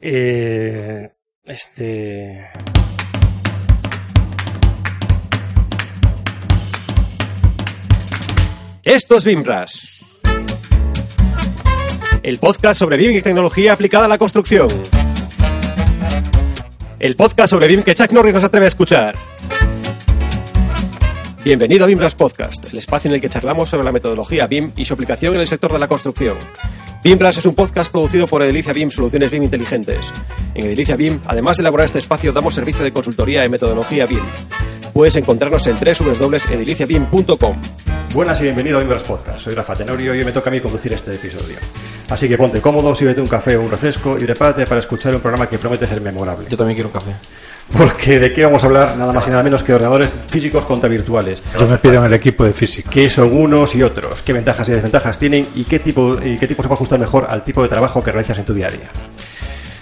Eh, este. Esto es BIMRAS. El podcast sobre BIM y tecnología aplicada a la construcción. El podcast sobre BIM que Chuck Norris no se atreve a escuchar. Bienvenido a BIMRAS Podcast, el espacio en el que charlamos sobre la metodología BIM y su aplicación en el sector de la construcción. BIMRAS es un podcast producido por Edilicia BIM Soluciones BIM Inteligentes. En Edilicia BIM, además de elaborar este espacio, damos servicio de consultoría en metodología BIM. Puedes encontrarnos en www.ediliciabim.com. Buenas y bienvenido a BIMRAS Podcast. Soy Rafa Tenorio y hoy me toca a mí conducir este episodio. Así que ponte cómodo, sírvete un café o un refresco y prepárate para escuchar un programa que promete ser memorable. Yo también quiero un café. Porque de qué vamos a hablar nada más y nada menos que de ordenadores físicos contra virtuales. Yo me pido en el equipo de física. ¿Qué son unos y otros? ¿Qué ventajas y desventajas tienen? ¿Y qué tipo, y qué tipo se puede ajustar mejor al tipo de trabajo que realizas en tu día a día?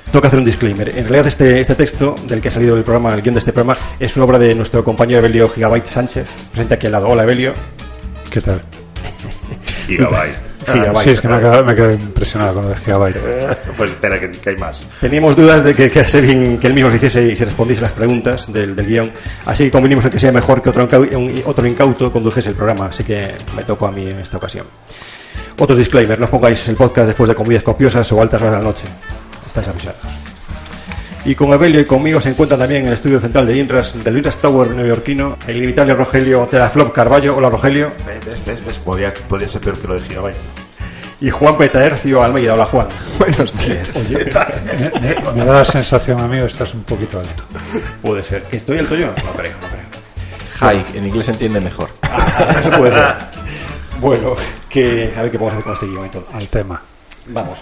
Tengo que hacer un disclaimer. En realidad este, este texto del que ha salido el programa, el guion de este programa, es una obra de nuestro compañero Evelio Gigabyte Sánchez. Presente aquí al lado. Hola Evelio. ¿Qué tal? Gigabyte. Gigabyte. sí, es que me quedé, me quedé impresionado con lo de Gigabyte. Pues espera, que, que hay más. Teníamos dudas de que, que, Sebin- que él mismo se hiciese y se respondiese las preguntas del, del guion. Así que convinimos en que sea mejor que otro, un- otro incauto condujese el programa. Así que me tocó a mí en esta ocasión. Otro disclaimer, no os pongáis el podcast después de comidas copiosas o altas horas de la noche. Estáis avisados. Y con Evelio y conmigo se encuentra también en el estudio central de INRAS, del INRAS Tower neoyorquino, el inimitable Rogelio Teraflop Carballo. Hola Rogelio. ¿Ves? ¿Ves? ¿Ves? Podría, podría ser peor que lo de Gigabyte. Y Juan Petaercio Almeida. Hola Juan. Buenos días. Me, me- me da la sensación, amigo, estás un poquito alto. Puede ser. ¿Que estoy alto yo? No creo, no creo. High, en inglés se entiende mejor. Eso puede ser. Bueno, que, a ver qué podemos hacer con este guion entonces. Al tema. Vamos.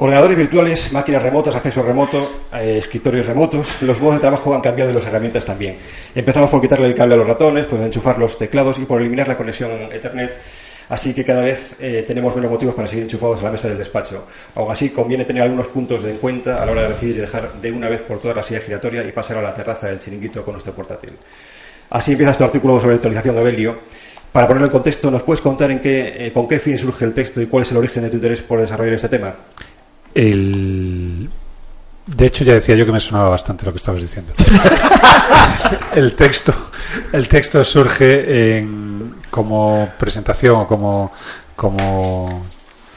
Ordenadores virtuales, máquinas remotas, acceso remoto, eh, escritorios remotos. Los modos de trabajo han cambiado y las herramientas también. Empezamos por quitarle el cable a los ratones, por enchufar los teclados y por eliminar la conexión Ethernet. Así que cada vez eh, tenemos menos motivos para seguir enchufados a la mesa del despacho. Aún así, conviene tener algunos puntos en cuenta a la hora de decidir y dejar de una vez por todas la silla giratoria y pasar a la terraza del chiringuito con nuestro portátil. Así empiezas tu artículo sobre actualización de Belio. Para ponerlo en contexto, ¿nos puedes contar en qué, eh, con qué fin surge el texto y cuál es el origen de tu interés por desarrollar este tema? El... De hecho, ya decía yo que me sonaba bastante lo que estabas diciendo. el texto, el texto surge en, como presentación o como, como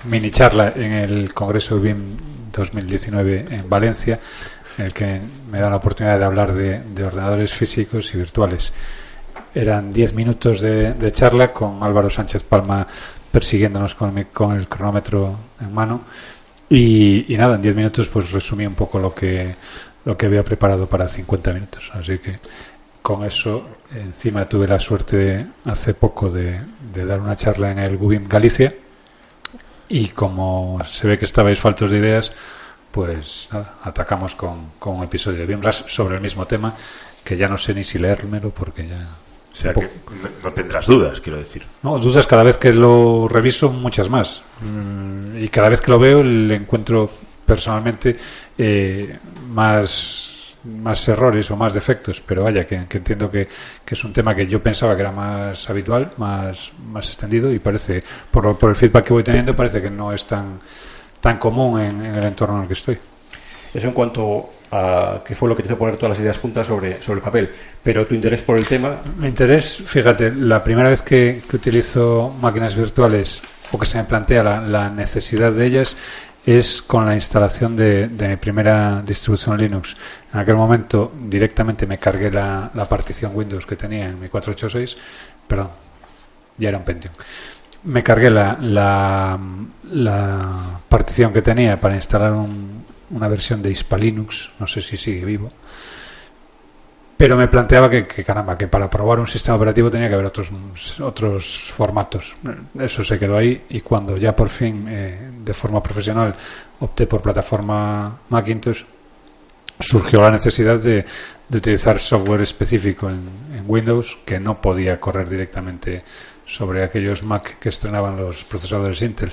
mini charla en el Congreso BIM 2019 en Valencia, en el que me da la oportunidad de hablar de, de ordenadores físicos y virtuales. Eran 10 minutos de, de charla con Álvaro Sánchez Palma persiguiéndonos con, mi- con el cronómetro en mano. Y, y nada, en 10 minutos pues resumí un poco lo que, lo que había preparado para 50 minutos. Así que con eso encima tuve la suerte de, hace poco de, de dar una charla en el Gubim Galicia. Y como se ve que estabais faltos de ideas, pues nada, atacamos con, con un episodio de BIMRAS sobre el mismo tema, que ya no sé ni si leérmelo porque ya... O sea que no- no tendrás dudas, quiero decir. No, dudas cada vez que lo reviso, muchas más. Mm, Y cada vez que lo veo le encuentro personalmente eh, más, más errores o más defectos. Pero vaya, que, que entiendo que, que es un tema que yo pensaba que era más habitual, más, más extendido y parece, por, lo- por el feedback que voy teniendo, parece que no es tan, tan común en, en el entorno en el que estoy. Eso en cuanto a qué fue lo que te hizo poner todas las ideas juntas sobre, sobre el papel. Pero tu interés por el tema, Mi interés, fíjate, la primera vez que, que utilizo máquinas virtuales o que se me plantea la, la necesidad de ellas es con la instalación de, de mi primera distribución Linux. En aquel momento directamente me cargué la, la partición Windows que tenía en mi 486, perdón, ya era un Pentium. Me cargué la, la, la partición que tenía para instalar un- una versión de Ispa Linux, no sé si sigue vivo, pero me planteaba que, que, caramba, que para probar un sistema operativo tenía que haber otros, otros formatos. Eso se quedó ahí y cuando ya por fin, eh, de forma profesional, opté por plataforma Macintosh, surgió la necesidad de, de utilizar software específico en, en Windows que no podía correr directamente sobre aquellos Mac que estrenaban los procesadores Intel.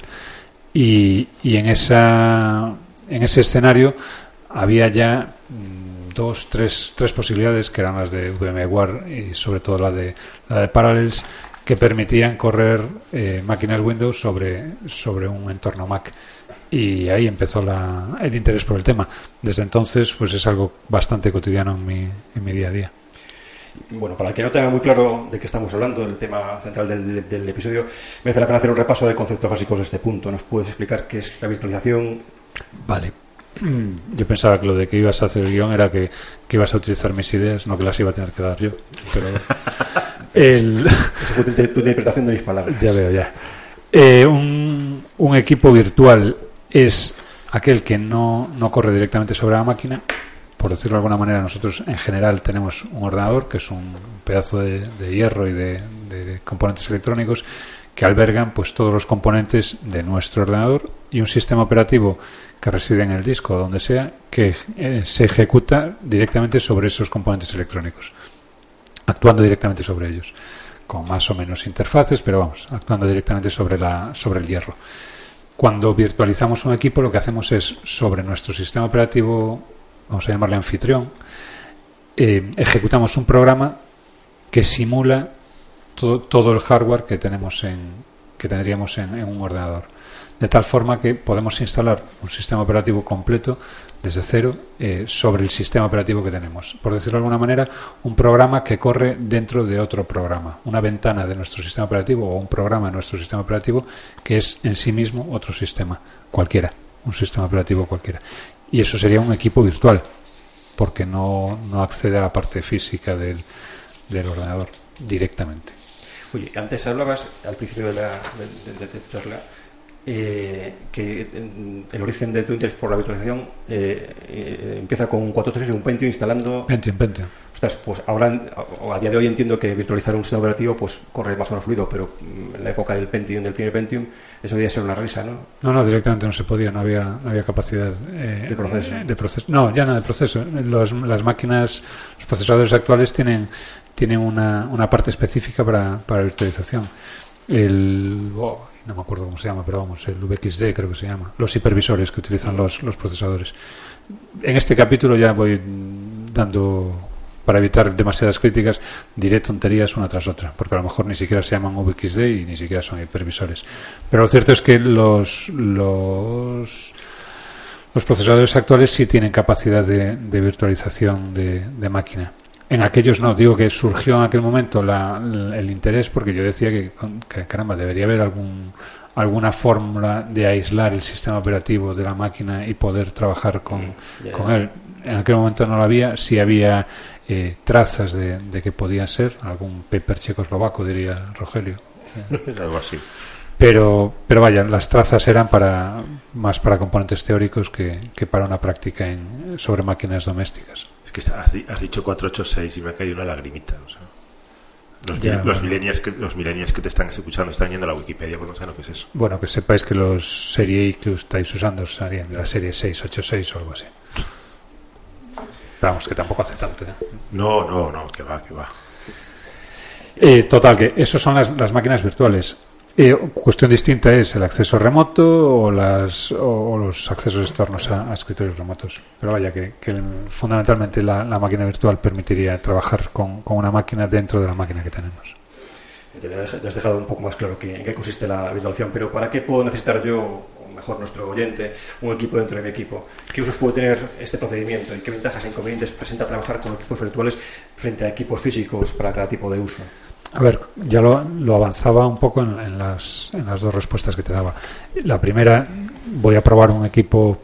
Y, y en, esa, en ese escenario había ya mm, dos, tres, tres posibilidades que eran las de VMware y sobre todo la de, la de Parallels que permitían correr eh, máquinas Windows sobre, sobre un entorno Mac. y ahí empezó la, el interés por el tema. Desde entonces, pues es algo bastante cotidiano en mi, en mi día a día. Bueno, para el que no tenga muy claro de qué estamos hablando, el tema central del, del episodio, merece la pena hacer un repaso de conceptos básicos de este punto. ¿Nos puedes explicar qué es la virtualización? Vale. Yo pensaba que lo de que ibas a hacer el guion era que, que ibas a utilizar mis ideas, no que las iba a tener que dar yo. Pero el, Esa fue tu, tu interpretación de mis palabras. Ya veo, ya. Eh, un, un equipo virtual es aquel que no, no corre directamente sobre la máquina. Por decirlo de alguna manera, nosotros en general tenemos un ordenador, que es un pedazo de, de hierro y de, de componentes electrónicos que albergan pues todos los componentes de nuestro ordenador y un sistema operativo que reside en el disco o donde sea que eh, se ejecuta directamente sobre esos componentes electrónicos actuando directamente sobre ellos, con más o menos interfaces, pero vamos, actuando directamente sobre, la, sobre el hierro. Cuando virtualizamos un equipo, lo que hacemos es sobre nuestro sistema operativo, vamos a llamarle anfitrión, eh, ejecutamos un programa que simula todo, todo el hardware que tenemos en, que tendríamos en, un ordenador. De tal forma que podemos instalar un sistema operativo completo desde cero eh, sobre el sistema operativo que tenemos. Por decirlo de alguna manera, un programa que corre dentro de otro programa, una ventana de nuestro sistema operativo o un programa de nuestro sistema operativo que es en sí mismo otro sistema, cualquiera, un sistema operativo cualquiera. Y eso sería un equipo virtual, porque no, no accede a la parte física del, del ordenador directamente. Oye, antes hablabas al principio de la de, de- de tu charla eh, que eh, el origen de tu interés por la virtualización eh, eh, empieza con un 436 y un Pentium instalando. Pentium, Pentium. Ostras, pues ahora a, a día de hoy entiendo que virtualizar un sistema operativo pues corre más o menos fluido, pero mm, en la época del Pentium, del primer Pentium, eso debía ser una risa, ¿no? No, no, directamente no se podía, no había, no había capacidad eh, De proceso. de proceso. No, ya no de proceso. Los- las máquinas, los procesadores actuales tienen, tienen una, una parte específica para, para virtualización. El, oh, no me acuerdo cómo se llama, pero vamos, el VXD creo que se llama. Los hipervisores que utilizan los, los procesadores. En este capítulo ya voy dando, para evitar demasiadas críticas, diré tonterías una tras otra, porque a lo mejor ni siquiera se llaman VXD y ni siquiera son hipervisores. Pero lo cierto es que los, los, los procesadores actuales sí tienen capacidad de, virtualización de máquina. En aquellos no, digo que surgió en aquel momento la- el interés porque yo decía que, que, caramba, debería haber algún, alguna fórmula de aislar el sistema operativo de la máquina y poder trabajar con, ya. él. En aquel momento no lo había, sí había eh, trazas de, de que podía ser, algún paper checoslovaco diría Rogelio. Algo así. Pero, pero vaya, las trazas eran para más para componentes teóricos que, que para una práctica en, sobre máquinas domésticas. Es que has, has dicho 486 y me ha caído una lagrimita. O sea, los, Ya, los, millennials que, los millennials que te están escuchando están yendo a la Wikipedia porque no saben lo que es eso. Bueno, que sepáis que los serie I que estáis usando serían de la serie 686 o algo así. Vamos, que tampoco hace tanto. ¿eh? No, no, no, que va, que va. Eh, total, que eso son las, las máquinas virtuales. Eh, cuestión distinta es el acceso remoto o, las, o, los accesos externos a, a escritorios remotos. Pero vaya, que, fundamentalmente la, máquina virtual permitiría trabajar con, una máquina dentro de la máquina que tenemos. Te has dejado un poco más claro en qué consiste la virtualización, pero ¿para qué puedo necesitar yo, o mejor nuestro oyente, un equipo dentro de mi equipo? ¿Qué usos puede tener este procedimiento y qué ventajas e inconvenientes presenta trabajar con equipos virtuales frente a equipos físicos para cada tipo de uso? A ver, ya lo, lo avanzaba un poco en, en las, en las dos respuestas que te daba. La primera, voy a probar un equipo,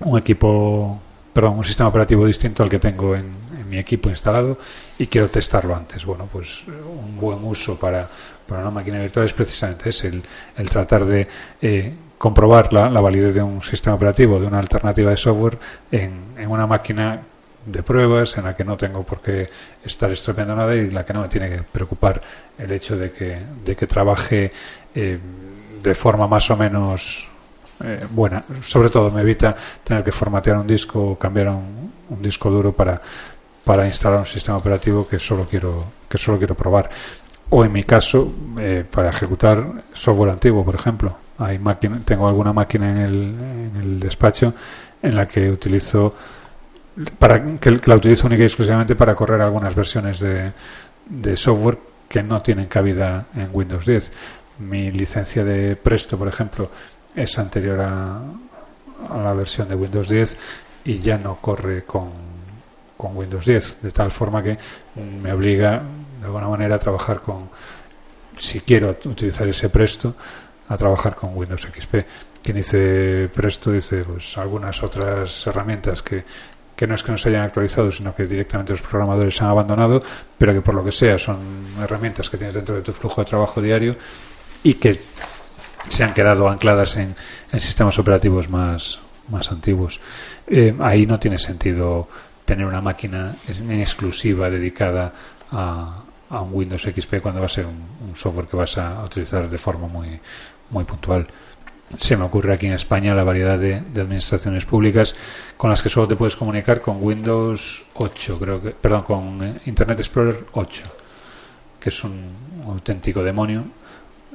un equipo, perdón, un sistema operativo distinto al que tengo en, mi equipo instalado y quiero testarlo antes. Bueno, pues un buen uso para, para una máquina virtual es precisamente es el, el tratar de eh, comprobar la, la validez de un sistema operativo, de una alternativa de software en, en una máquina de pruebas en la que no tengo por qué estar estropeando nada y en la que no me tiene que preocupar el hecho de que, de que trabaje eh, de forma más o menos eh, buena. Sobre todo me evita tener que formatear un disco o cambiar un, un disco duro para, para instalar un sistema operativo que solo quiero, que solo quiero probar. O en mi caso, eh, para ejecutar software antiguo, por ejemplo. Hay máquina, tengo alguna máquina en el, en el despacho en la que utilizo para que, la utilizo única y exclusivamente para correr algunas versiones de, de software que no tienen cabida en Windows 10. Mi licencia de Presto, por ejemplo, es anterior a, a la versión de Windows 10 y ya no corre con, con Windows 10, de tal forma que me obliga de alguna manera a trabajar con, si quiero utilizar ese Presto, a trabajar con Windows XP. Quien dice Presto dice pues algunas otras herramientas que, que no es que no se hayan actualizado, sino que directamente los programadores se han abandonado, pero que por lo que sea son herramientas que tienes dentro de tu flujo de trabajo diario y que se han quedado ancladas en, sistemas operativos más, antiguos. Eh, ahí no tiene sentido tener una máquina exclusiva dedicada a, a un Windows XP cuando va a ser un, un software que vas a utilizar de forma muy, muy puntual. Se me ocurre aquí en España la variedad de, de administraciones públicas con las que solo te puedes comunicar con Windows 8, creo que, perdón, con eh, Internet Explorer 8, que es un auténtico demonio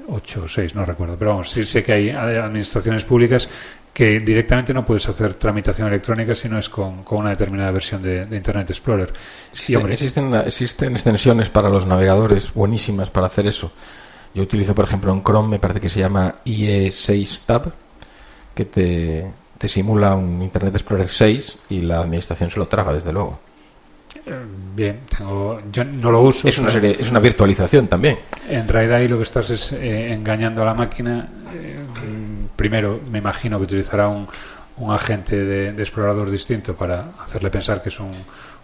8 o 6, no recuerdo. Pero vamos, sí sé que hay administraciones públicas que directamente no puedes hacer tramitación electrónica si no es con, con una determinada versión de, de Internet Explorer. Existe- Y, hombre, existen, existen extensiones para los navegadores buenísimas para hacer eso. Yo utilizo, por ejemplo, en Chrome, me parece que se llama IE6 Tab, que te, te simula un Internet Explorer 6 y la administración se lo traga, desde luego. eh, bien, tengo, yo no lo uso. Es una, serie, es una virtualización también. En realidad ahí lo que estás es eh, engañando a la máquina. eh, primero, me imagino que utilizará un, un agente de, de explorador distinto para hacerle pensar que es un,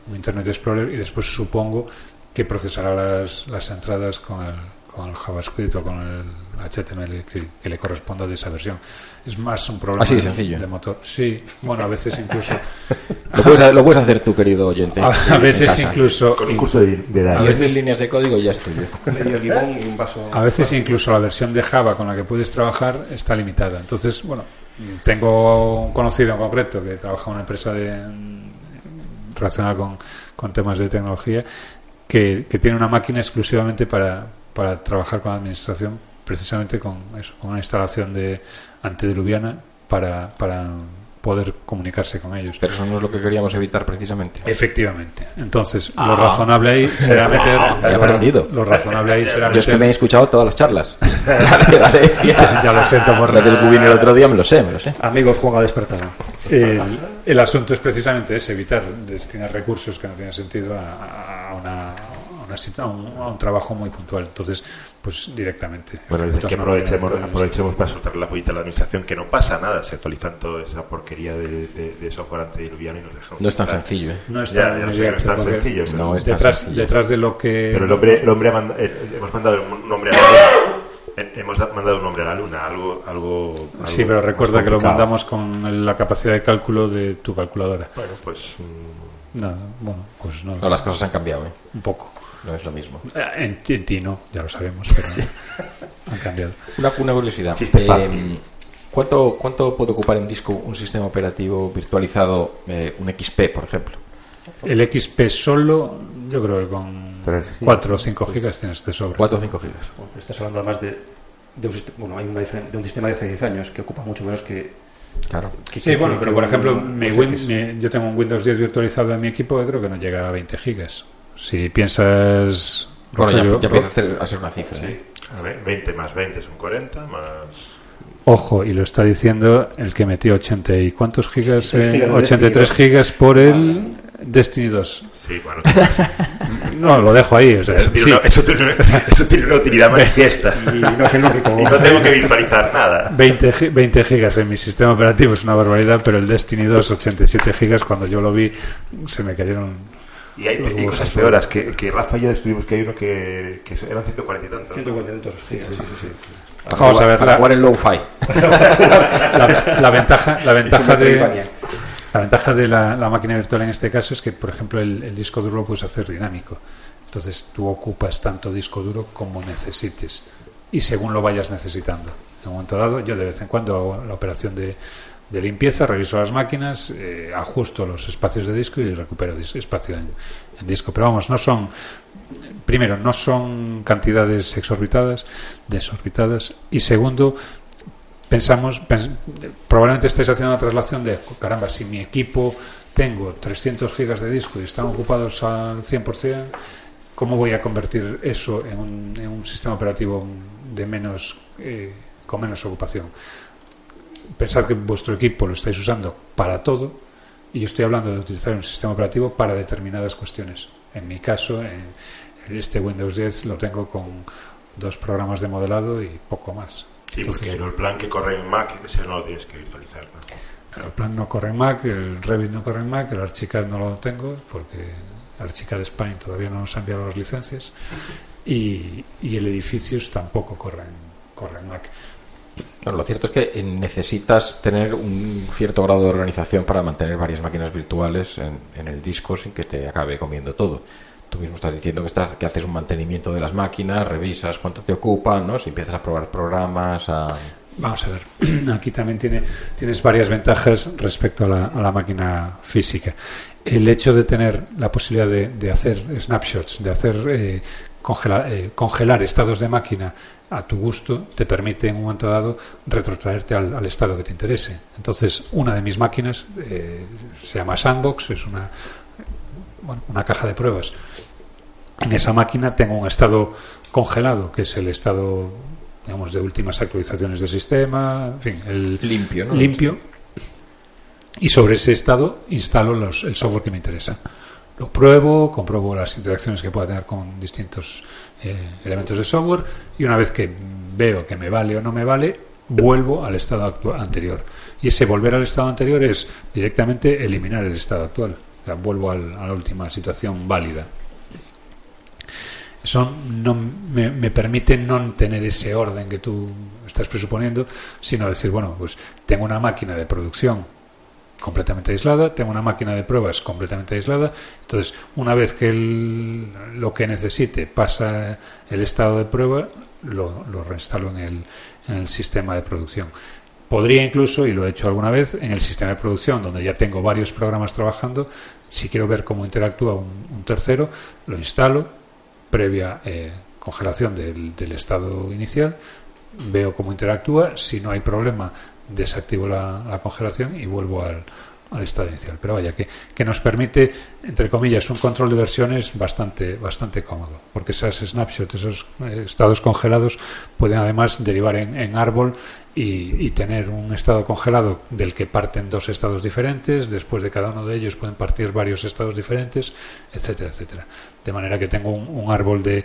un Internet Explorer y después supongo que procesará las, las entradas con el, con el JavaScript o con el HTML que, que le corresponda de esa versión. Es más un problema Así de sencillo. de motor. Sí, bueno, a veces incluso Lo puedes, lo puedes hacer tú, querido oyente. a, a veces incluso Con un curso de, de A veces líneas de código y ya estoy yo. Medio limón y un vaso. A veces incluso la versión de Java con la que puedes trabajar está limitada. Entonces, bueno, tengo un conocido en concreto que trabaja en una empresa de, relacionada con, con temas de tecnología que, que tiene una máquina exclusivamente para, para trabajar con la administración, precisamente con, eso, con una instalación de antediluviana para, para poder comunicarse con ellos. Pero eso no es lo que queríamos evitar precisamente. Efectivamente. Entonces, lo razonable ahí será meter. He aprendido. Lo razonable ahí será Yo es que me he escuchado todas las charlas. Ya lo siento por La del Cubín el otro día me lo sé, me lo sé. Amigos, Juan ha despertado. El, el asunto es precisamente ese, evitar destinar recursos que no tienen sentido a, a una, a, una a un, a un trabajo muy puntual. Entonces, pues directamente. Bueno, que aprovechemos, aprovechemos para soltar la pollita a la administración, que no pasa nada, se actualizan toda esa porquería de, de, de software antediluviano y nos dejamos. No es tan sencillo, ¿eh? No es tan ya lo sé que no es tan porque sencillo, pero, No es tan Detrás, sencillo. detrás de lo que. pero el hombre, el hombre ha manda- eh, hemos mandado un nombre a la luna. Hemos da- mandado un nombre a la luna, algo, algo, algo Sí, pero recuerda que lo mandamos con la capacidad de cálculo de tu calculadora. Bueno, pues mm, No, bueno, pues no, No, las cosas han cambiado, ¿eh? un poco. No es lo mismo. Eh, En, en ti no, ya lo sabemos, pero han cambiado. Una, una curiosidad. Eh. ¿cuánto, ¿Cuánto puede ocupar en disco un sistema operativo virtualizado, eh, un XP, por ejemplo? El XP solo, yo creo que con Tres gigas. 4 o 5 gigas tienes de sobra. 4 o 5 gigas. Bueno, estás hablando además de, de un, sistema, bueno, hay una de un sistema de hace 10 años que ocupa mucho menos que. Claro. que- Sí, que- bueno, que pero por ejemplo, un mi OS Win- X. mi- yo tengo un Windows 10 virtualizado en mi equipo que creo que no llega a 20 gigas. Si piensas... Bueno, ya, Rogelio, ya empieza a, hacer- a ser una cifra. ¿eh? a ver, 20 más 20 son 40, más... Ojo, y lo está diciendo el que metió 80 y cuántos gigas, 83 eh, gigas de 83 Destiny gigas por el Destiny 2. Sí, bueno, No, lo dejo ahí. O sea, eso, tiene sí, una, eso, tiene, eso tiene una utilidad manifiesta. Y no es el único. Y no tengo que virtualizar nada. 20, gi- 20 gigas en mi sistema operativo es una barbaridad, pero el Destiny 2, 87 gigas, cuando yo lo vi, se me cayeron. Y hay y cosas peoras, que, que Rafa y yo descubrimos que hay uno que, que eran 140 y tantos. 140 minutos. Sí, sí, sí. sí. Para Vamos jugar- a ver, para la- jugar en low-fi. La, la ventaja, la ventaja de, la ventaja de la, la máquina virtual en este caso es que, por ejemplo, el, el disco duro lo puedes hacer dinámico. Entonces tú ocupas tanto disco duro como necesites y según lo vayas necesitando. En un momento dado, yo de vez en cuando hago la operación de, de limpieza, reviso las máquinas, eh, ajusto los espacios de disco y recupero espacio en, disco. Pero vamos, no son, primero, no son cantidades exorbitadas, desorbitadas y segundo, pensamos, pens- probablemente estáis haciendo una traslación de, caramba, si mi equipo tengo 300 gigas de disco y están ocupados al 100%, ¿cómo voy a convertir eso en un, en un sistema operativo de menos, eh, con menos ocupación? Pensad que vuestro equipo lo estáis usando para todo y yo estoy hablando de utilizar un sistema operativo para determinadas cuestiones. En mi caso, en este Windows 10 lo tengo con dos programas de modelado y poco más. Sí, Entonces, porque el plan que corre en Mac, ese no lo tienes que virtualizar. ¿no? el plan no corre en Mac, el Revit no corre en Mac, el Archicad no lo tengo porque Archicad Spine todavía no nos ha enviado las licencias y, y el Edificios tampoco corre en, corre en Mac. Bueno, lo cierto es que eh, necesitas tener un cierto grado de organización para mantener varias máquinas virtuales en, el disco sin que te acabe comiendo todo. Tú mismo estás diciendo que, estás, que haces un mantenimiento de las máquinas, revisas cuánto te ocupan, ¿no? Si empiezas a probar programas, a... Vamos a ver, aquí también tiene, tienes varias ventajas respecto a la, máquina física. El hecho de tener la posibilidad de, de hacer snapshots, de hacer eh, congela- eh, congelar estados de máquina a tu gusto, te permite en un momento dado retrotraerte al, al estado que te interese. Entonces, una de mis máquinas eh, se llama Sandbox, es una, bueno, una caja de pruebas. En esa máquina tengo un estado congelado, que es el estado digamos, de últimas actualizaciones del sistema, en fin, el Limpio, ¿no? limpio. Y sobre ese estado instalo los- el software que me interesa. Lo pruebo, compruebo las interacciones que pueda tener con distintos eh, elementos de software y una vez que veo que me vale o no me vale, vuelvo al estado anterior. Y ese volver al estado anterior es directamente eliminar el estado actual. O sea, vuelvo al- a la última situación válida. Eso no me, me permite no tener ese orden que tú estás presuponiendo, sino decir, bueno, pues tengo una máquina de producción completamente aislada, tengo una máquina de pruebas completamente aislada, entonces una vez que el- lo que necesite pasa el estado de prueba, lo, lo reinstalo en el, en el sistema de producción. Podría incluso, y lo he hecho alguna vez, en el sistema de producción, donde ya tengo varios programas trabajando, si quiero ver cómo interactúa un, tercero, lo instalo, previa eh, congelación del, del estado inicial, veo cómo interactúa, si no hay problema, desactivo la, la congelación y vuelvo al, estado inicial. Pero vaya, que, que nos permite, entre comillas, un control de versiones bastante, bastante cómodo, porque esas snapshots, esos eh, estados congelados, pueden además derivar en, árbol y, tener un estado congelado del que parten dos estados diferentes, después de cada uno de ellos pueden partir varios estados diferentes, etcétera, etcétera. De manera que tengo un, árbol de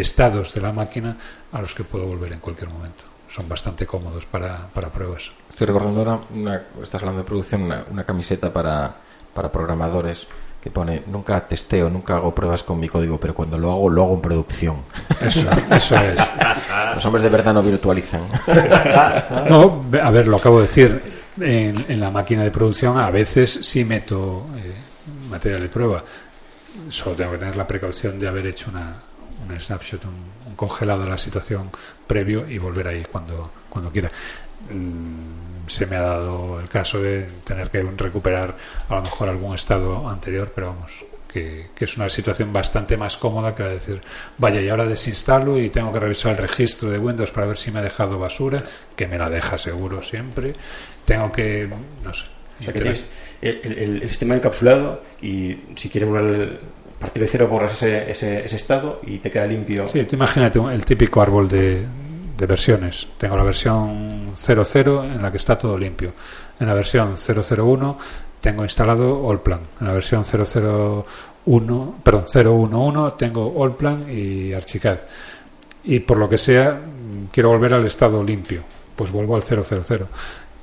estados de la máquina a los que puedo volver en cualquier momento. Son bastante cómodos para, para pruebas. Estoy recordando ahora, una, estás hablando de producción, una, una camiseta para, para programadores que pone nunca testeo, nunca hago pruebas con mi código, pero cuando lo hago, lo hago en producción. Eso, eso es. Los hombres de verdad no virtualizan. No, a ver, lo acabo de decir. En, en la máquina de producción a veces sí meto eh, material de prueba. Solo tengo que tener la precaución de haber hecho una, un snapshot, un, de la situación previo y volver ahí cuando, cuando quiera. Mm, se me ha dado el caso de tener que recuperar a lo mejor algún estado anterior, pero vamos, que, que es una situación bastante más cómoda que la de decir, vaya, y ahora desinstalo y tengo que revisar el registro de Windows para ver si me ha dejado basura, que me la deja seguro siempre. Tengo que, no sé. O sea, que entrar- tienes el, el- el sistema encapsulado y si quieres el- partir de cero borras ese, ese, ese estado y te queda limpio. Sí, tú imagínate el típico árbol de, versiones. Tengo la versión 00 en la que está todo limpio. En la versión 001 tengo instalado Allplan. En la versión 001, perdón, 011 tengo Allplan y Archicad. Y por lo que sea, quiero volver al estado limpio. Pues vuelvo al 000.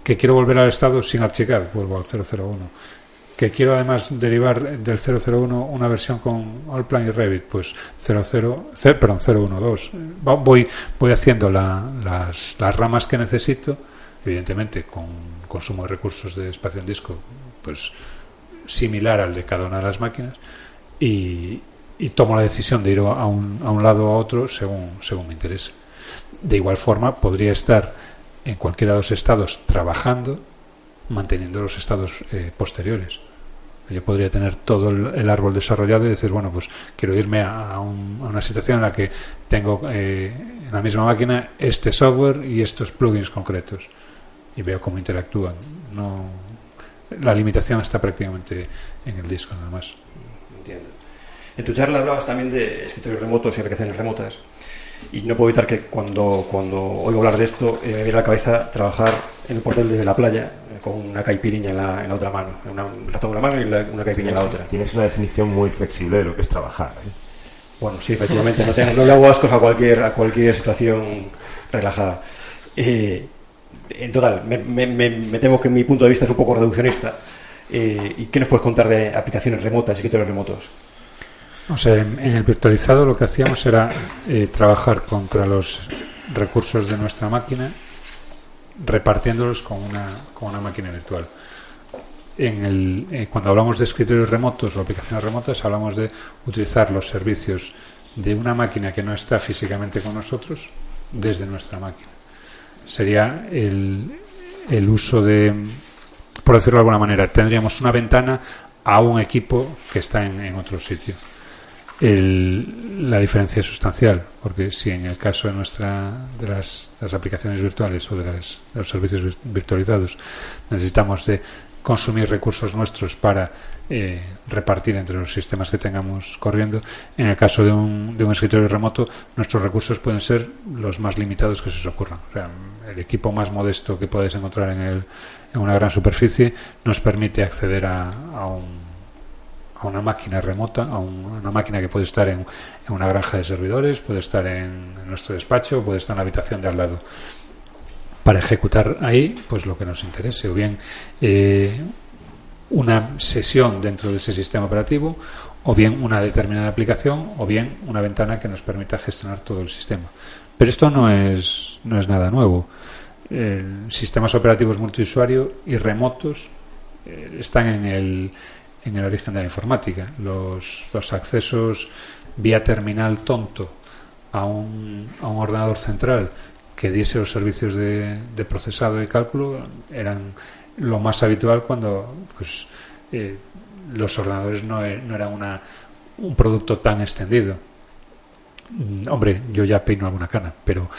Que quiero volver al estado sin Archicad, vuelvo al 001 que quiero además derivar del 001 una versión con Allplan y Revit, pues 00, ce- perdón, 012. Va- Voy, voy haciendo la- las, las ramas que necesito, evidentemente con consumo de recursos de espacio en disco, pues similar al de cada una de las máquinas, y, y tomo la decisión de ir a un, a un lado o a otro según, según me interese. De igual forma, podría estar en cualquiera de los estados trabajando, manteniendo los estados eh, posteriores. Yo podría tener todo el, árbol desarrollado y decir, bueno, pues quiero irme a, a un- a una situación en la que tengo eh, en la misma máquina este software y estos plugins concretos y veo cómo interactúan. No, la limitación está prácticamente en el disco nada más. Entiendo. En tu charla hablabas también de escritorios remotos y aplicaciones remotas. Y no puedo evitar que cuando, cuando oigo hablar de esto eh, me viene a la cabeza trabajar en el portal desde la playa eh, con una caipiriña en la, en la otra mano. Una, la tomo en la mano y la- una caipiriña en la otra. Tienes una definición muy flexible de lo que es trabajar. ¿eh? Bueno, sí, efectivamente, no, tengo- no le hago ascos a cualquier, a cualquier situación relajada. Eh, en total, me, me- me- me temo que mi punto de vista es un poco reduccionista. Eh, ¿Y qué nos puedes contar de aplicaciones remotas y escritorios remotos? O sea, en, el virtualizado lo que hacíamos era eh, trabajar contra los recursos de nuestra máquina, repartiéndolos con una, con una máquina virtual. En el, eh, cuando hablamos de escritorios remotos o aplicaciones remotas, hablamos de utilizar los servicios de una máquina que no está físicamente con nosotros desde nuestra máquina. Sería el, el uso de, por decirlo de alguna manera, tendríamos una ventana a un equipo que está en, en otro sitio. El- la diferencia es sustancial, porque si en el caso de nuestra de las, las aplicaciones virtuales o de, las- de los servicios vir- virtualizados necesitamos de consumir recursos nuestros para eh, repartir entre los sistemas que tengamos corriendo, en el caso de un, de un escritorio remoto, nuestros recursos pueden ser los más limitados que se os ocurran. O sea, el equipo más modesto que podéis encontrar en, el, en una gran superficie nos permite acceder a, a un a una máquina remota, a un- una máquina que puede estar en, una granja de servidores, puede estar en, en nuestro despacho, puede estar en la habitación de al lado, para ejecutar ahí pues lo que nos interese, o bien eh, una sesión dentro de ese sistema operativo, o bien una determinada aplicación, o bien una ventana que nos permita gestionar todo el sistema. Pero esto no es, no es nada nuevo. Eh, sistemas operativos multiusuario y remotos eh, están en el, en el origen de la informática. Los, los accesos vía terminal tonto a un, a un ordenador central que diese los servicios de, de procesado y cálculo eran lo más habitual cuando pues, eh, los ordenadores no, e- no eran una, un producto tan extendido. Mm, Hombre, yo ya peino alguna cana, pero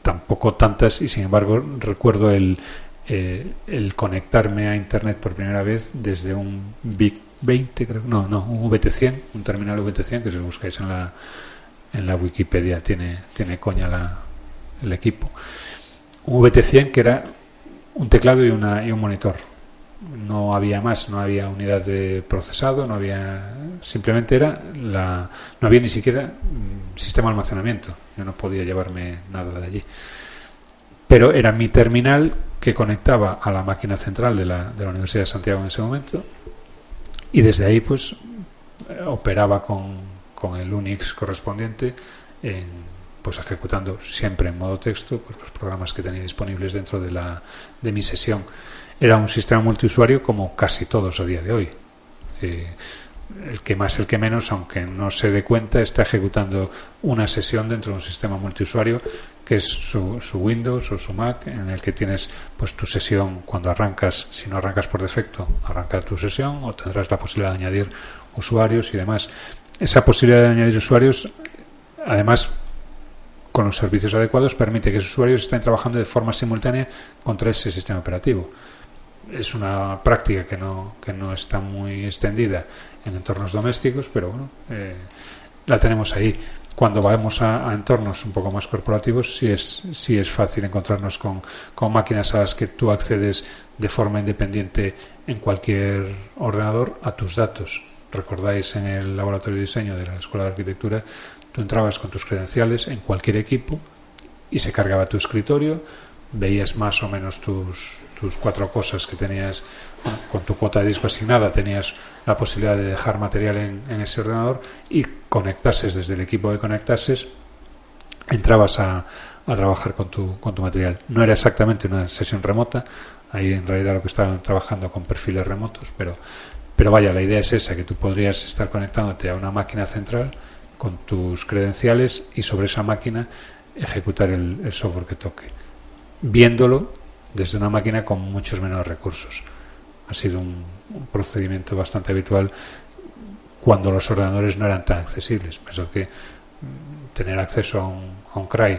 tampoco tantas y sin embargo recuerdo el, eh, el conectarme a internet por primera vez desde un Big 20, creo, no, no, un VT100, un terminal VT100 que si buscáis en la, en la Wikipedia tiene, tiene coña la, el equipo. Un VT100 que era un teclado y, una, y un monitor. No había más, no había unidad de procesado, no había simplemente era la no había ni siquiera mm, sistema de almacenamiento. Yo no podía llevarme nada de allí. Pero era mi terminal que conectaba a la máquina central de la, de la Universidad de Santiago en ese momento y desde ahí pues eh, operaba con, con el Unix correspondiente en, pues ejecutando siempre en modo texto pues, los programas que tenía disponibles dentro de, la, de mi sesión. Era un sistema multiusuario como casi todos a día de hoy. Eh, el que más, el que menos, aunque no se dé cuenta, está ejecutando una sesión dentro de un sistema multiusuario que es su, su Windows o su Mac, en el que tienes pues tu sesión cuando arrancas, si no arrancas por defecto, arranca tu sesión o tendrás la posibilidad de añadir usuarios y demás. Esa posibilidad de añadir usuarios, además, con los servicios adecuados, permite que esos usuarios estén trabajando de forma simultánea contra ese sistema operativo. Es una práctica que no, que no está muy extendida en entornos domésticos, pero bueno, eh, la tenemos ahí. Cuando vamos a, entornos un poco más corporativos, sí es, sí es fácil encontrarnos con, con máquinas a las que tú accedes de forma independiente en cualquier ordenador a tus datos. Recordáis en el laboratorio de diseño de la Escuela de Arquitectura, tú entrabas con tus credenciales en cualquier equipo y se cargaba tu escritorio, veías más o menos tus, tus cuatro cosas que tenías con tu cuota de disco asignada tenías la posibilidad de dejar material en, en, ese ordenador y conectases desde el equipo que conectases entrabas a, a, trabajar con tu, con tu material. No era exactamente una sesión remota ahí en realidad lo que estaban trabajando con perfiles remotos pero, pero vaya la idea es esa que tú podrías estar conectándote a una máquina central con tus credenciales y sobre esa máquina ejecutar el, el software que toque viéndolo desde una máquina con muchos menos recursos. Ha sido un, un, procedimiento bastante habitual cuando los ordenadores no eran tan accesibles. Pensad que tener acceso a un, a un CRY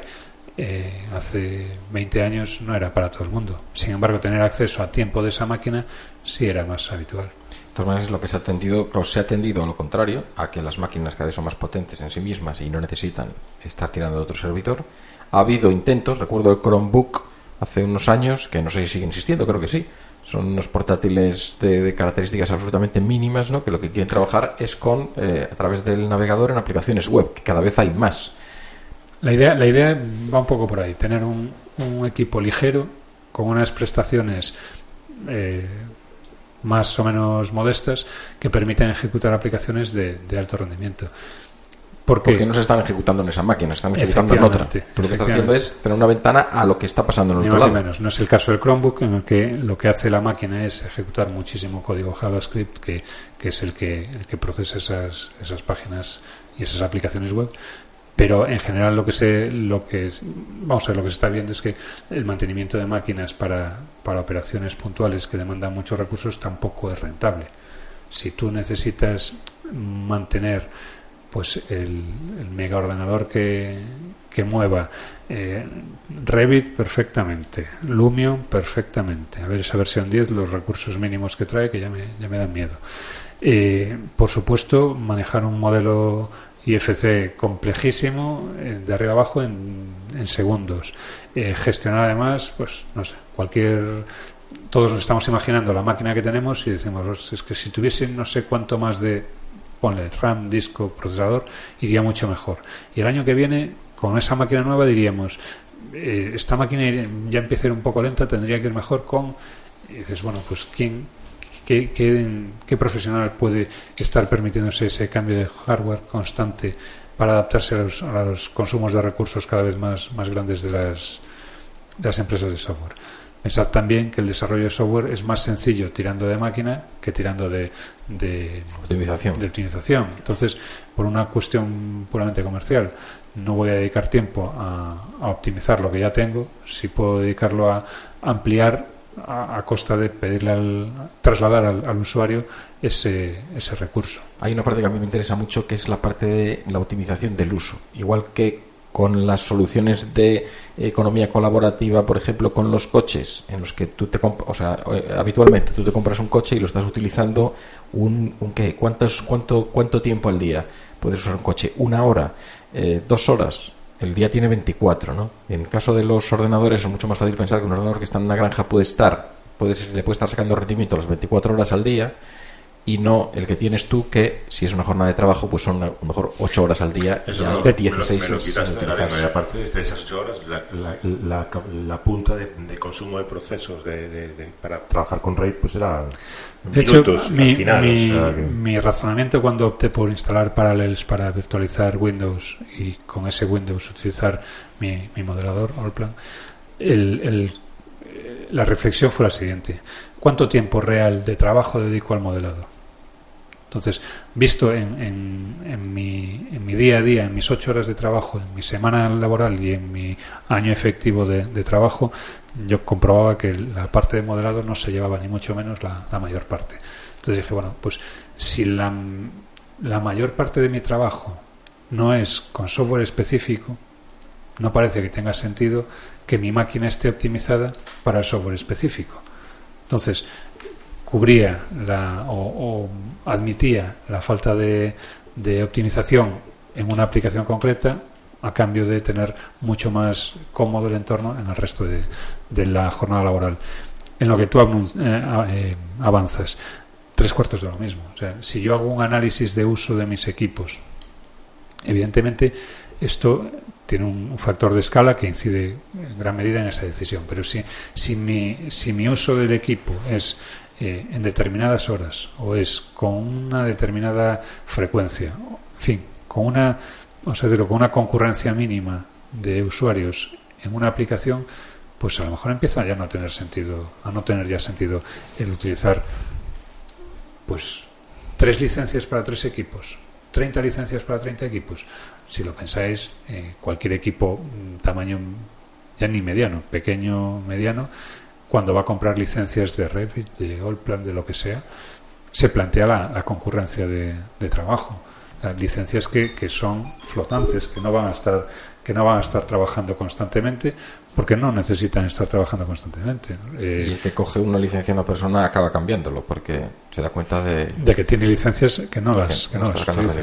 eh, hace 20 años no era para todo el mundo. Sin embargo, tener acceso a tiempo de esa máquina sí era más habitual. todas maneras, lo que se ha atendido, lo se ha atendido a lo contrario, a que las máquinas cada vez son más potentes en sí mismas y no necesitan estar tirando de otro servidor. Ha habido intentos, recuerdo el Chromebook hace unos años, que no sé si sigue existiendo, creo que sí. Son unos portátiles de, características absolutamente mínimas, ¿no? que lo que quieren trabajar es con, eh, a través del navegador en aplicaciones web, que cada vez hay más. La idea, la idea va un poco por ahí, tener un, un equipo ligero con unas prestaciones eh, más o menos modestas que permiten ejecutar aplicaciones de alto rendimiento. Porque, Porque no se están ejecutando en esa máquina, están ejecutando en otra. Tú lo que estás haciendo es tener una ventana a lo que está pasando en el ni otro más lado. menos. No es el caso del Chromebook, en el que lo que hace la máquina es ejecutar muchísimo código JavaScript, que, que es el que, el que procesa esas, esas páginas y esas aplicaciones web. Pero en general lo que se, lo que vamos a ver, lo que se está viendo es que el mantenimiento de máquinas para, para operaciones puntuales que demandan muchos recursos tampoco es rentable. Si tú necesitas mantener pues el, el mega ordenador que, que mueva eh, Revit perfectamente, Lumion perfectamente. A ver esa versión 10, los recursos mínimos que trae, que ya me, ya me dan miedo. Eh, por supuesto, manejar un modelo IFC complejísimo, eh, de arriba abajo en, en segundos. Eh, gestionar además, pues no sé, cualquier. Todos nos estamos imaginando la máquina que tenemos y decimos, "Pues es que si tuviese no sé cuánto más de, ponle RAM, disco, procesador, iría mucho mejor. Y el año que viene, con esa máquina nueva, diríamos, eh, esta máquina ya empieza a ir un poco lenta, tendría que ir mejor con. Y dices, bueno, pues ¿quién, qué, qué, qué profesional puede estar permitiéndose ese cambio de hardware constante para adaptarse a los, a los consumos de recursos cada vez más, más grandes de las, de las empresas de software? Pensad también que el desarrollo de software es más sencillo tirando de máquina que tirando de, de, Optimización. de optimización. Entonces, por una cuestión puramente comercial, no voy a dedicar tiempo a, a optimizar lo que ya tengo, si puedo dedicarlo a ampliar a, a costa de pedirle al, trasladar al, al usuario ese, ese recurso. Hay una parte que a mí me interesa mucho que es la parte de la optimización del uso. Igual que con las soluciones de economía colaborativa, por ejemplo, con los coches, en los que tú te o sea, eh, habitualmente tú te compras un coche y lo estás utilizando un, un qué, ¿Cuántos, cuánto, cuánto tiempo al día puedes usar un coche, una hora, eh, dos horas. El día tiene 24, ¿no? En el caso de los ordenadores es mucho más fácil pensar que un ordenador que está en una granja puede estar, puede, le puede estar sacando rendimiento las 24 horas al día y no el que tienes tú que si es una jornada de trabajo pues son a lo mejor 8 horas al día Eso y me lo- 16 me lo de la utilizas. lengua. Y aparte de esas ocho horas, la, la, la, la punta de, de consumo de procesos de, de- de- para trabajar con RAID pues era De hecho, minutos mi, al final. mi- o sea que- mi razonamiento cuando opté por instalar Parallels para virtualizar Windows y con ese Windows utilizar mi, mi moderador, Allplan, el, el- la reflexión fue la siguiente. ¿Cuánto tiempo real de trabajo dedico al modelado? Entonces, visto en, en, en mi, en mi día a día, en mis ocho horas de trabajo, en mi semana laboral y en mi año efectivo de, trabajo, yo comprobaba que la parte de modelado no se llevaba ni mucho menos la, la mayor parte. Entonces dije, bueno, pues si la, la mayor parte de mi trabajo no es con software específico, no parece que tenga sentido que mi máquina esté optimizada para el software específico. Entonces, cubría la, o, admitía la falta de, de optimización en una aplicación concreta a cambio de tener mucho más cómodo el entorno en el resto de, de la jornada laboral. En lo que tú eh, eh, avanzas, tres cuartos de lo mismo. Si yo hago un análisis de uso de mis equipos, evidentemente esto tiene un factor de escala que incide en gran medida en esa decisión. Pero si, si, mi, si mi uso del equipo es eh, en determinadas horas o es con una determinada frecuencia, en fin, con una, vamos a decirlo, con una concurrencia mínima de usuarios en una aplicación, pues a lo mejor empieza ya a no tener sentido, a no tener ya sentido el utilizar pues tres licencias para tres equipos, 30 licencias para 30 equipos. Si lo pensáis, eh, cualquier equipo mm, tamaño ya ni mediano, pequeño, mediano, cuando va a comprar licencias de Revit, de Allplan, de lo que sea, se plantea la, la concurrencia de, de trabajo. eh, licencias que, que son flotantes, que no van a estar que no van a estar trabajando constantemente porque no necesitan estar trabajando constantemente. Eh, y el que coge una licencia a una persona acaba cambiándolo porque se da cuenta de, de que tiene licencias que no las, que, no las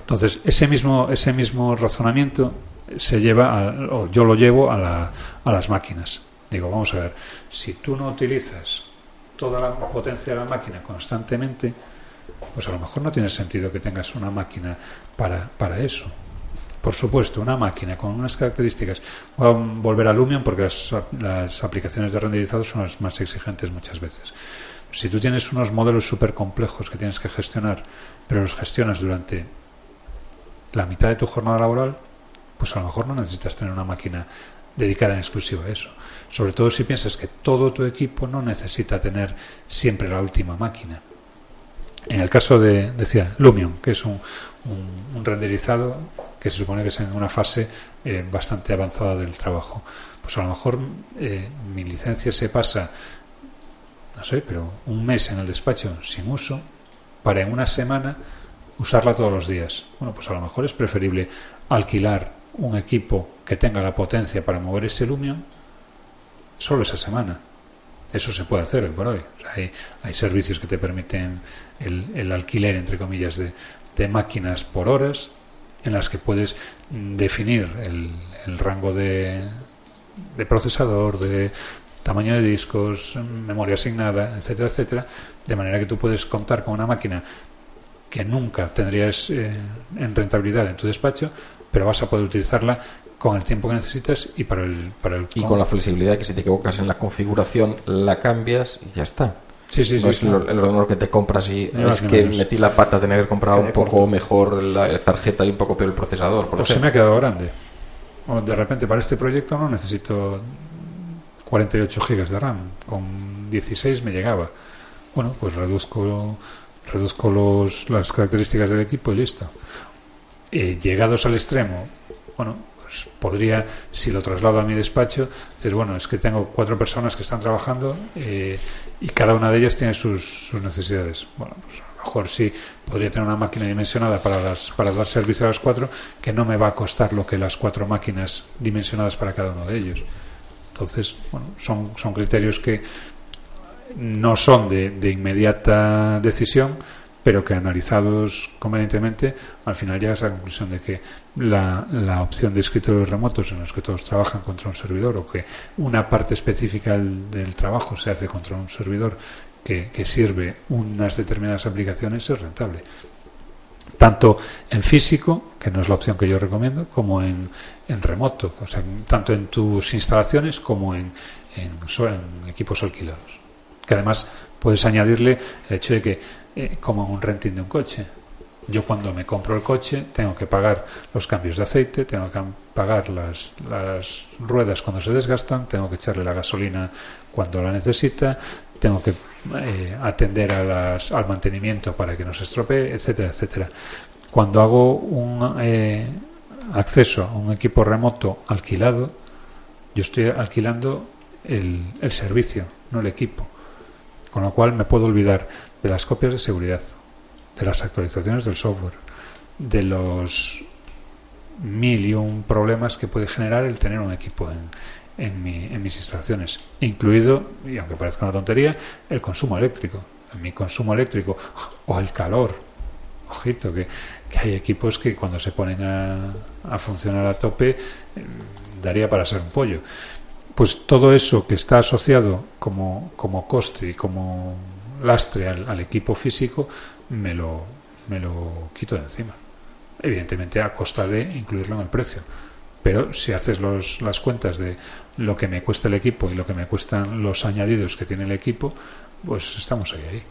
Entonces, ese mismo, ese mismo razonamiento se lleva, o yo lo llevo a, la, a las máquinas. Digo, vamos a ver, si tú no utilizas toda la potencia de la máquina constantemente, pues a lo mejor no tiene sentido que tengas una máquina para, para eso. Por supuesto, una máquina con unas características. Voy a volver a Lumion porque las, las aplicaciones de renderizado son las más exigentes muchas veces. Si tú tienes unos modelos súper complejos que tienes que gestionar, pero los gestionas durante la mitad de tu jornada laboral, pues a lo mejor no necesitas tener una máquina dedicada en exclusiva a eso. Sobre todo si piensas que todo tu equipo no necesita tener siempre la última máquina. En el caso de, decía, Lumion, que es un, un, renderizado que se supone que es en una fase eh, bastante avanzada del trabajo. Pues a lo mejor eh, mi licencia se pasa, no sé, pero un mes en el despacho sin uso, para en una semana usarla todos los días. Bueno, pues a lo mejor es preferible alquilar un equipo que tenga la potencia para mover ese Lumion solo esa semana. Eso se puede hacer hoy por hoy. hay, hay, servicios que te permiten el, el alquiler, entre comillas, de, máquinas por horas en las que puedes definir el, el rango de, de procesador, de tamaño de discos, memoria asignada, etcétera, etcétera, de manera que tú puedes contar con una máquina que nunca tendrías eh, en rentabilidad en tu despacho, pero vas a poder utilizarla con el tiempo que necesitas y para el, para el y con la flexibilidad que si te equivocas en la configuración la cambias y ya está Sí, sí, no sí, es el ordenador que te compras y es que metí la pata, tener que haber comprado un poco mejor la tarjeta y un poco peor el procesador. Por o se me ha quedado grande. O de repente para este proyecto no necesito 48 gigas de RAM, con 16 me llegaba. Bueno, pues reduzco reduzco los, las características del equipo y listo. Eh, llegados al extremo, bueno, pues podría, si lo traslado a mi despacho, decir, bueno, es que tengo cuatro personas que están trabajando eh, y cada una de ellas tiene sus, sus necesidades. Bueno, pues a lo mejor sí podría tener una máquina dimensionada para, las, para dar servicio a las cuatro, que no me va a costar lo que las cuatro máquinas dimensionadas para cada uno de ellos. Entonces, bueno, son, son criterios que no son de, de inmediata decisión, pero que analizados convenientemente, al final llegas a la conclusión de que la, la, opción de escritorios remotos en los que todos trabajan contra un servidor o que una parte específica del, trabajo se hace contra un servidor que, que, sirve unas determinadas aplicaciones es rentable. Tanto en físico, que no es la opción que yo recomiendo, como en, en remoto, o sea, tanto en tus instalaciones como en, en equipos alquilados. Que además puedes añadirle el hecho de que eh, como un renting de un coche. Yo cuando me compro el coche tengo que pagar los cambios de aceite, tengo que pagar las, las ruedas cuando se desgastan, tengo que echarle la gasolina cuando la necesita, tengo que eh, atender a las, al mantenimiento para que no se estropee, etcétera, etcétera. Cuando hago un eh, acceso a un equipo remoto alquilado, yo estoy alquilando el, el servicio, no el equipo. Con lo cual me puedo olvidar de las copias de seguridad, de las actualizaciones del software, de los mil y un problemas que puede generar el tener un equipo en, en, mi, en mis instalaciones, incluido, y aunque parezca una tontería, el consumo eléctrico. Mi consumo eléctrico o el calor. Ojito, que, que hay equipos que cuando se ponen a, a funcionar a tope eh, daría para ser un pollo. Pues todo eso que está asociado como, como coste y como lastre al, al, equipo físico, me lo, me lo quito de encima. Evidentemente a costa de incluirlo en el precio. Pero si haces los, las cuentas de lo que me cuesta el equipo y lo que me cuestan los añadidos que tiene el equipo, pues estamos ahí. ahí.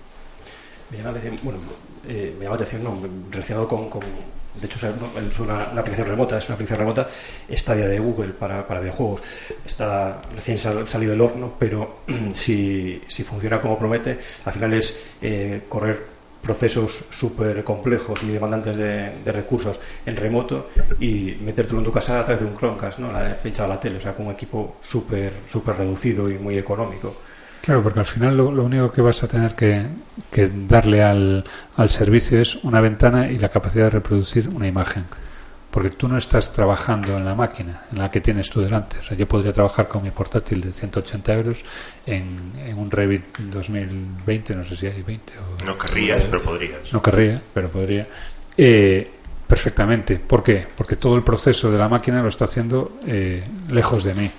Me llama bueno, eh, me llama la atención no, relacionado con, con de hecho es una, aplicación remota, es una aplicación remota Stadia de Google para, para videojuegos. Está recién sal, salido del horno, pero si, si, funciona como promete, al final es eh, correr procesos súper complejos y demandantes de, recursos en remoto y metértelo en tu casa a través de un Chromecast, ¿no? La, pinchado a la tele, o sea, con un equipo súper súper reducido y muy económico. Claro, porque al final lo, lo único que vas a tener que, que darle al, al servicio es una ventana y la capacidad de reproducir una imagen. Porque tú no estás trabajando en la máquina en la que tienes tú delante. O sea, yo podría trabajar con mi portátil de 180 euros en, en un Revit 2020, no sé si hay 20 o... No querrías, pero podrías. No querría, pero podría. Eh, perfectamente. ¿Por qué? Porque todo el proceso de la máquina lo está haciendo eh, lejos de mí.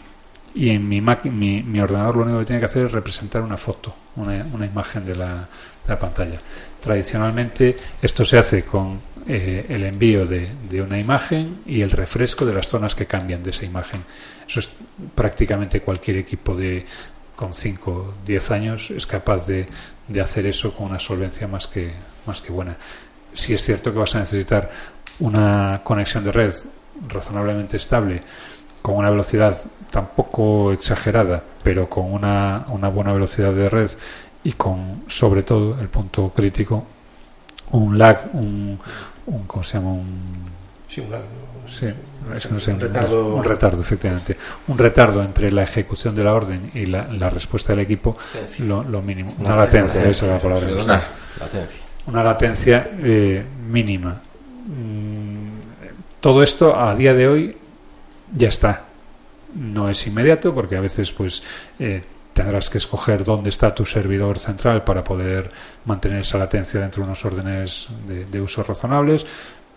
Y en mi, mi, mi ordenador lo único que tiene que hacer es representar una foto, una, imagen de la, pantalla. Tradicionalmente esto se hace con eh, el envío de, de una imagen y el refresco de las zonas que cambian de esa imagen. Eso es prácticamente cualquier equipo de con 5 o 10 años es capaz de, de hacer eso con una solvencia más que, más que buena. Si es cierto que vas a necesitar una conexión de red razonablemente estable, con una velocidad tampoco exagerada, pero con una, una buena velocidad de red y con, sobre todo, el punto crítico, un lag, un, un ¿cómo se llama? Un, Sí, un- Sí, es que no sé, Un retardo. un retardo, efectivamente. Un retardo entre la ejecución de la orden y la, la respuesta del equipo, lo, lo mínimo. Una, latencia, esa es la palabra. Perdona, latencia. Una latencia eh, mínima. Mm, todo esto a día de hoy ya está. No es inmediato porque a veces pues eh, tendrás que escoger dónde está tu servidor central para poder mantener esa latencia dentro de unos órdenes de, de uso razonables,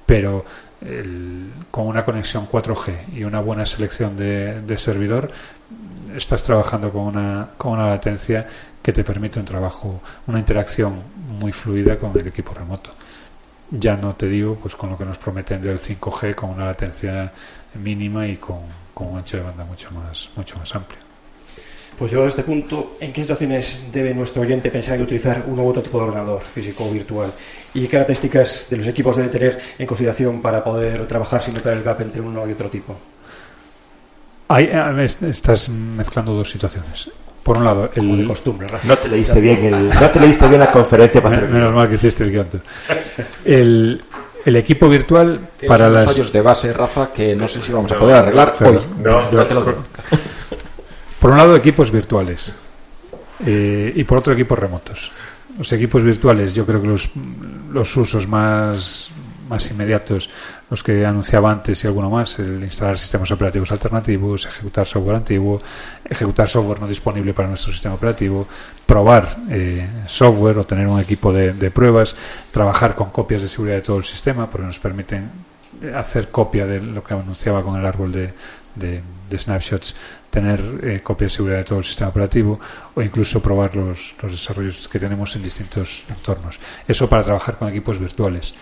pero el- con una conexión 4G y una buena selección de, de servidor estás trabajando con una, con una latencia que te permite un trabajo, una interacción muy fluida con el equipo remoto. Ya no te digo, pues con lo que nos prometen del 5G, con una latencia mínima y con, con un ancho de banda mucho más, mucho más amplio. Pues llegado a este punto, ¿en qué situaciones debe nuestro oyente pensar en utilizar uno u otro tipo de ordenador, físico o virtual? ¿Y qué características de los equipos debe tener en consideración para poder trabajar sin notar el gap entre uno y otro tipo? Ahí estás mezclando dos situaciones. Por un lado, Como de el, costumbre, Rafa. No te leíste bien el, no te leíste bien la conferencia para Men- hacer Menos mal que hiciste el guion. El, el equipo virtual Tienes para unos las. fallos de base, Rafa, que no sé si vamos a poder arreglar Claro. hoy. No, Yo te lo digo. Por un lado, equipos virtuales eh, y por otro, equipos remotos. Los equipos virtuales, yo creo que los, los usos más, más inmediatos, los que anunciaba antes y alguno más, el instalar sistemas operativos alternativos, ejecutar software antiguo, ejecutar software no disponible para nuestro sistema operativo, probar eh, software o tener un equipo de, pruebas, trabajar con copias de seguridad de todo el sistema, porque nos permiten eh, hacer copia de lo que anunciaba con el árbol de, de- de snapshots, tener eh, copia de seguridad de todo el sistema operativo o incluso probar los, los desarrollos que tenemos en distintos entornos. Eso para trabajar con equipos virtuales.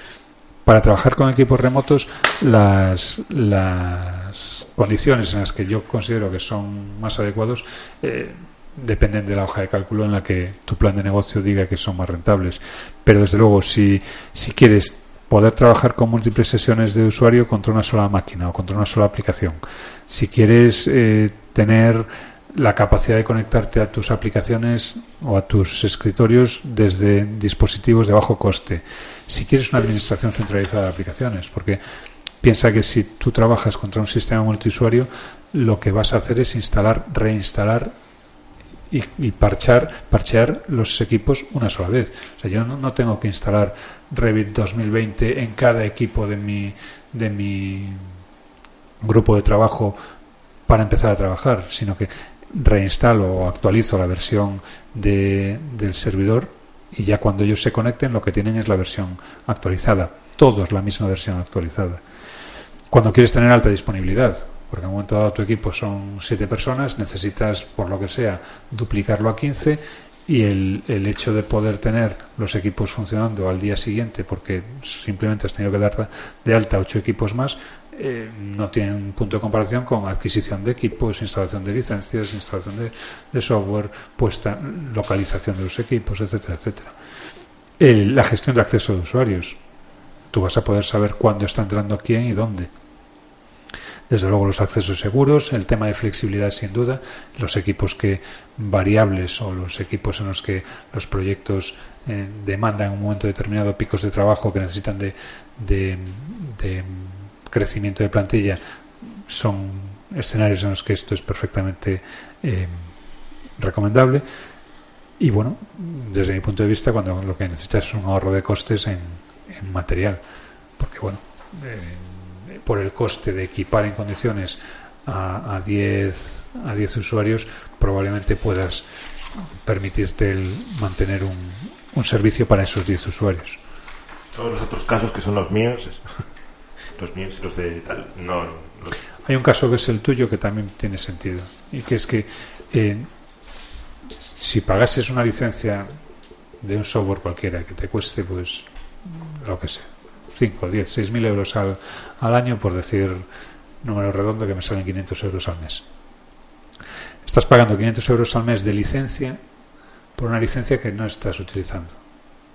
Para trabajar con equipos remotos, las, las condiciones en las que yo considero que son más adecuados eh, dependen de la hoja de cálculo en la que tu plan de negocio diga que son más rentables. Pero desde luego, si, si quieres poder trabajar con múltiples sesiones de usuario contra una sola máquina o contra una sola aplicación, si quieres eh, tener la capacidad de conectarte a tus aplicaciones o a tus escritorios desde dispositivos de bajo coste, si quieres una administración centralizada de aplicaciones, porque piensa que si tú trabajas contra un sistema multiusuario, lo que vas a hacer es instalar, reinstalar y, y parchar, parchear los equipos una sola vez. O sea, yo no, no tengo que instalar Revit 2020 en cada equipo de mi, de mi grupo de trabajo para empezar a trabajar, sino que reinstalo o actualizo la versión de, del servidor y ya cuando ellos se conecten lo que tienen es la versión actualizada. Todos la misma versión actualizada. Cuando quieres tener alta disponibilidad, porque en un momento dado tu equipo son siete personas, necesitas, por lo que sea, duplicarlo a 15 y el, el hecho de poder tener los equipos funcionando al día siguiente, porque simplemente has tenido que dar de alta ocho equipos más, eh, no tiene un punto de comparación con adquisición de equipos, instalación de licencias, instalación de, software, puesta, localización de los equipos, etcétera, etcétera. El- la gestión de acceso de usuarios. Tú vas a poder saber cuándo está entrando quién y dónde. Desde luego los accesos seguros, el tema de flexibilidad sin duda, los equipos que variables o los equipos en los que los proyectos eh, demandan en un momento determinado picos de trabajo que necesitan de crecimiento de plantilla son escenarios en los que esto es perfectamente eh, recomendable Y bueno, desde mi punto de vista, cuando lo que necesitas es un ahorro de costes en, material, porque bueno, eh, por el coste de equipar en condiciones a, a 10 a 10 usuarios, probablemente puedas permitirte el mantener un, un servicio para esos 10 usuarios. Todos los otros casos que son los míos, Hay un caso que es el tuyo que también tiene sentido. Y que es que eh, si pagases una licencia de un software cualquiera que te cueste, pues, lo que sea, 5, 10, 6 mil euros al, al año, por decir número redondo, que me salen 500 euros al mes. Estás pagando 500 euros al mes de licencia por una licencia que no estás utilizando.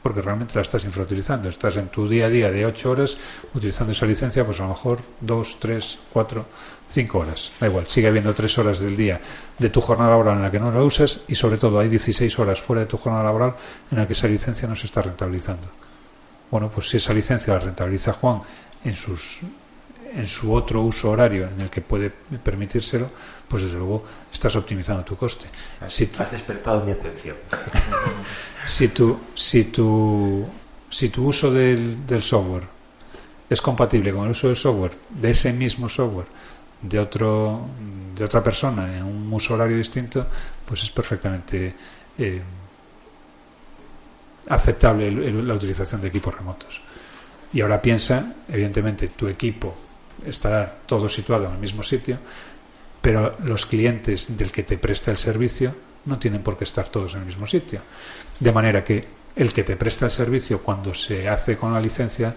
Porque realmente la estás infrautilizando. Estás en tu día a día de 8 horas utilizando esa licencia, pues a lo mejor 2, 3, 4, 5 horas. Da igual, sigue habiendo 3 horas del día de tu jornada laboral en la que no la usas y sobre todo hay 16 horas fuera de tu jornada laboral en la que esa licencia no se está rentabilizando. Bueno, pues si esa licencia la rentabiliza Juan en sus en su otro uso horario en el que puede permitírselo, pues desde luego estás optimizando tu coste. Si tú- Has despertado mi atención. si tu, si tu, si tu uso del, del software es compatible con el uso del software, de ese mismo software, de, otro, de otra persona en un uso horario distinto, pues es perfectamente eh, aceptable el- el- la utilización de equipos remotos. Y ahora piensa, evidentemente, tu equipo estará todo situado en el mismo sitio, pero los clientes del que te presta el servicio no tienen por qué estar todos en el mismo sitio. De manera que el que te presta el servicio cuando se hace con la licencia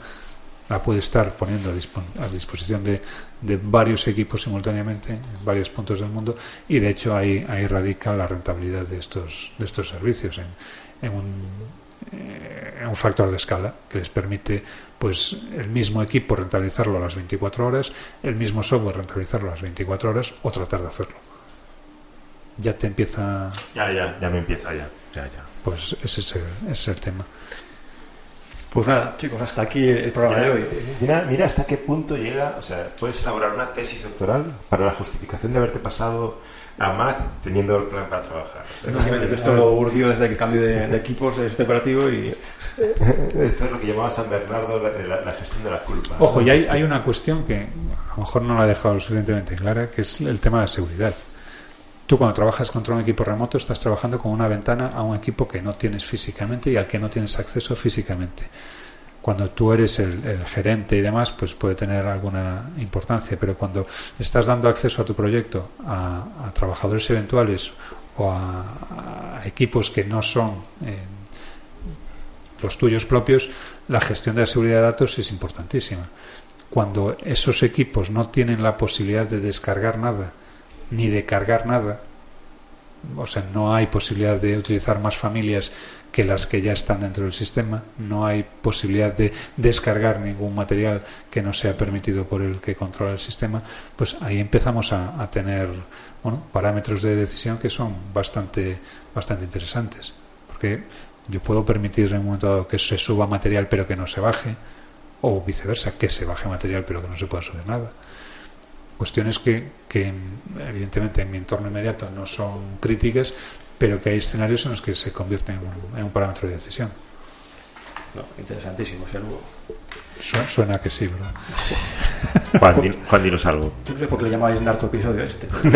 la puede estar poniendo a, dispo- a disposición de, varios equipos simultáneamente en varios puntos del mundo y de hecho ahí, ahí radica la rentabilidad de estos, de estos servicios en, eh, en un factor de escala que les permite pues el mismo equipo rentabilizarlo a las 24 horas, el mismo software rentabilizarlo a las 24 horas o tratar de hacerlo. Ya te empieza, Ya, ya, ya me empieza ya. Ya, ya. pues ese es el, ese es el tema. Pues nada, chicos, hasta aquí el programa de hoy. Mira, mira hasta qué punto llega, o sea, puedes elaborar una tesis doctoral para la justificación de haberte pasado a Mac teniendo el plan para trabajar. O sea, Básicamente, esto lo urdió desde el cambio de, de equipos de este operativo y esto es lo que llamaba San Bernardo la, la- la gestión de la culpa. Ojo, y hay, hay una cuestión que a lo mejor no la he dejado lo suficientemente clara, que es el tema de seguridad. Tú cuando trabajas contra un equipo remoto estás trabajando con una ventana a un equipo que no tienes físicamente y al que no tienes acceso físicamente. Cuando tú eres el, gerente y demás, pues puede tener alguna importancia, pero cuando estás dando acceso a tu proyecto a, trabajadores eventuales o a, a equipos que no son eh, los tuyos propios, la gestión de la seguridad de datos es importantísima. Cuando esos equipos no tienen la posibilidad de descargar nada, ni de cargar nada, o sea, no hay posibilidad de utilizar más familias que las que ya están dentro del sistema, no hay posibilidad de descargar ningún material que no sea permitido por el que controla el sistema, pues ahí empezamos a, a tener bueno, parámetros de decisión que son bastante, bastante interesantes. Porque yo puedo permitir en un momento dado que se suba material pero que no se baje, o viceversa, que se baje material pero que no se pueda subir nada. Cuestiones que, que evidentemente en mi entorno inmediato no son críticas, pero que hay escenarios en los que se convierten en un, en un parámetro de decisión. no, interesantísimo, sin luego. Su- Suena que sí, ¿verdad? Juan, di- Juan, dinos algo. Yo no sé por qué le llamáis narco episodio este. Por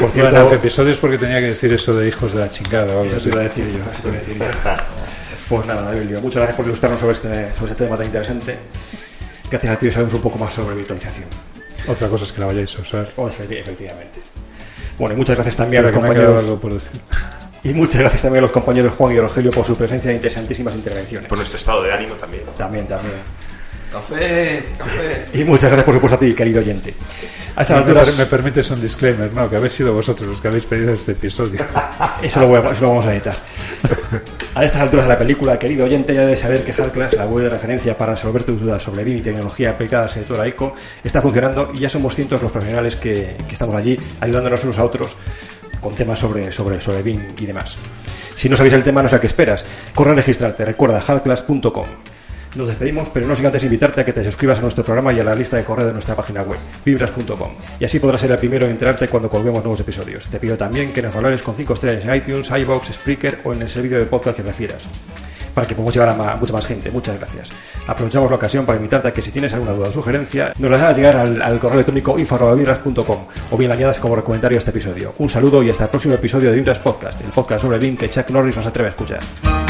Por cierto, cierto, episodios porque tenía que decir eso de hijos de la chingada o algo Eso te iba a decir yo, eso te iba a decir yo. Pues nada, Emilio, muchas gracias por ilustrarnos sobre este, sobre este tema tan interesante. Gracias a ti sabemos un poco más sobre virtualización. Otra cosa es que la vayáis a usar. Oh, efecti- efectivamente. Bueno, y muchas gracias también a los compañeros. algo por decir. Y muchas gracias también a los compañeros Juan y Rogelio por su presencia e interesantísimas intervenciones. Por nuestro estado de ánimo también. También, también. Café, café. Y muchas gracias por supuesto a ti, querido oyente. A estas Me, alturas, me permites un disclaimer, ¿no? Que habéis sido vosotros los que habéis pedido este episodio. eso lo, voy a- eso lo vamos a editar. A estas alturas de la película, querido oyente, ya debe saber que Hardclass, la web de referencia para resolver tus dudas sobre BIM y tecnología aplicada al sector AICO, está funcionando y ya somos cientos los profesionales que, que estamos allí ayudándonos unos a otros con temas sobre, sobre, sobre BIM y demás. Si no sabéis el tema, no sé a qué esperas. Corre a registrarte. Recuerda hardclass.com. Nos despedimos, pero no sin antes invitarte a que te suscribas a nuestro programa y a la lista de correo de nuestra página web, vibras.com. Y así podrás ser el primero en enterarte cuando colguemos nuevos episodios. Te pido también que nos valores con 5 estrellas en iTunes, iBox, Spreaker o en el servicio de podcast que prefieras para que podamos llegar a ma- mucha más gente. Muchas gracias. Aprovechamos la ocasión para invitarte a que si tienes alguna duda o sugerencia, nos las hagas llegar al, al correo electrónico info.vibras.com o bien la añadas como comentario a este episodio. Un saludo y hasta el próximo episodio de Vibras Podcast, el podcast sobre BIM que Chuck Norris nos atreve a escuchar.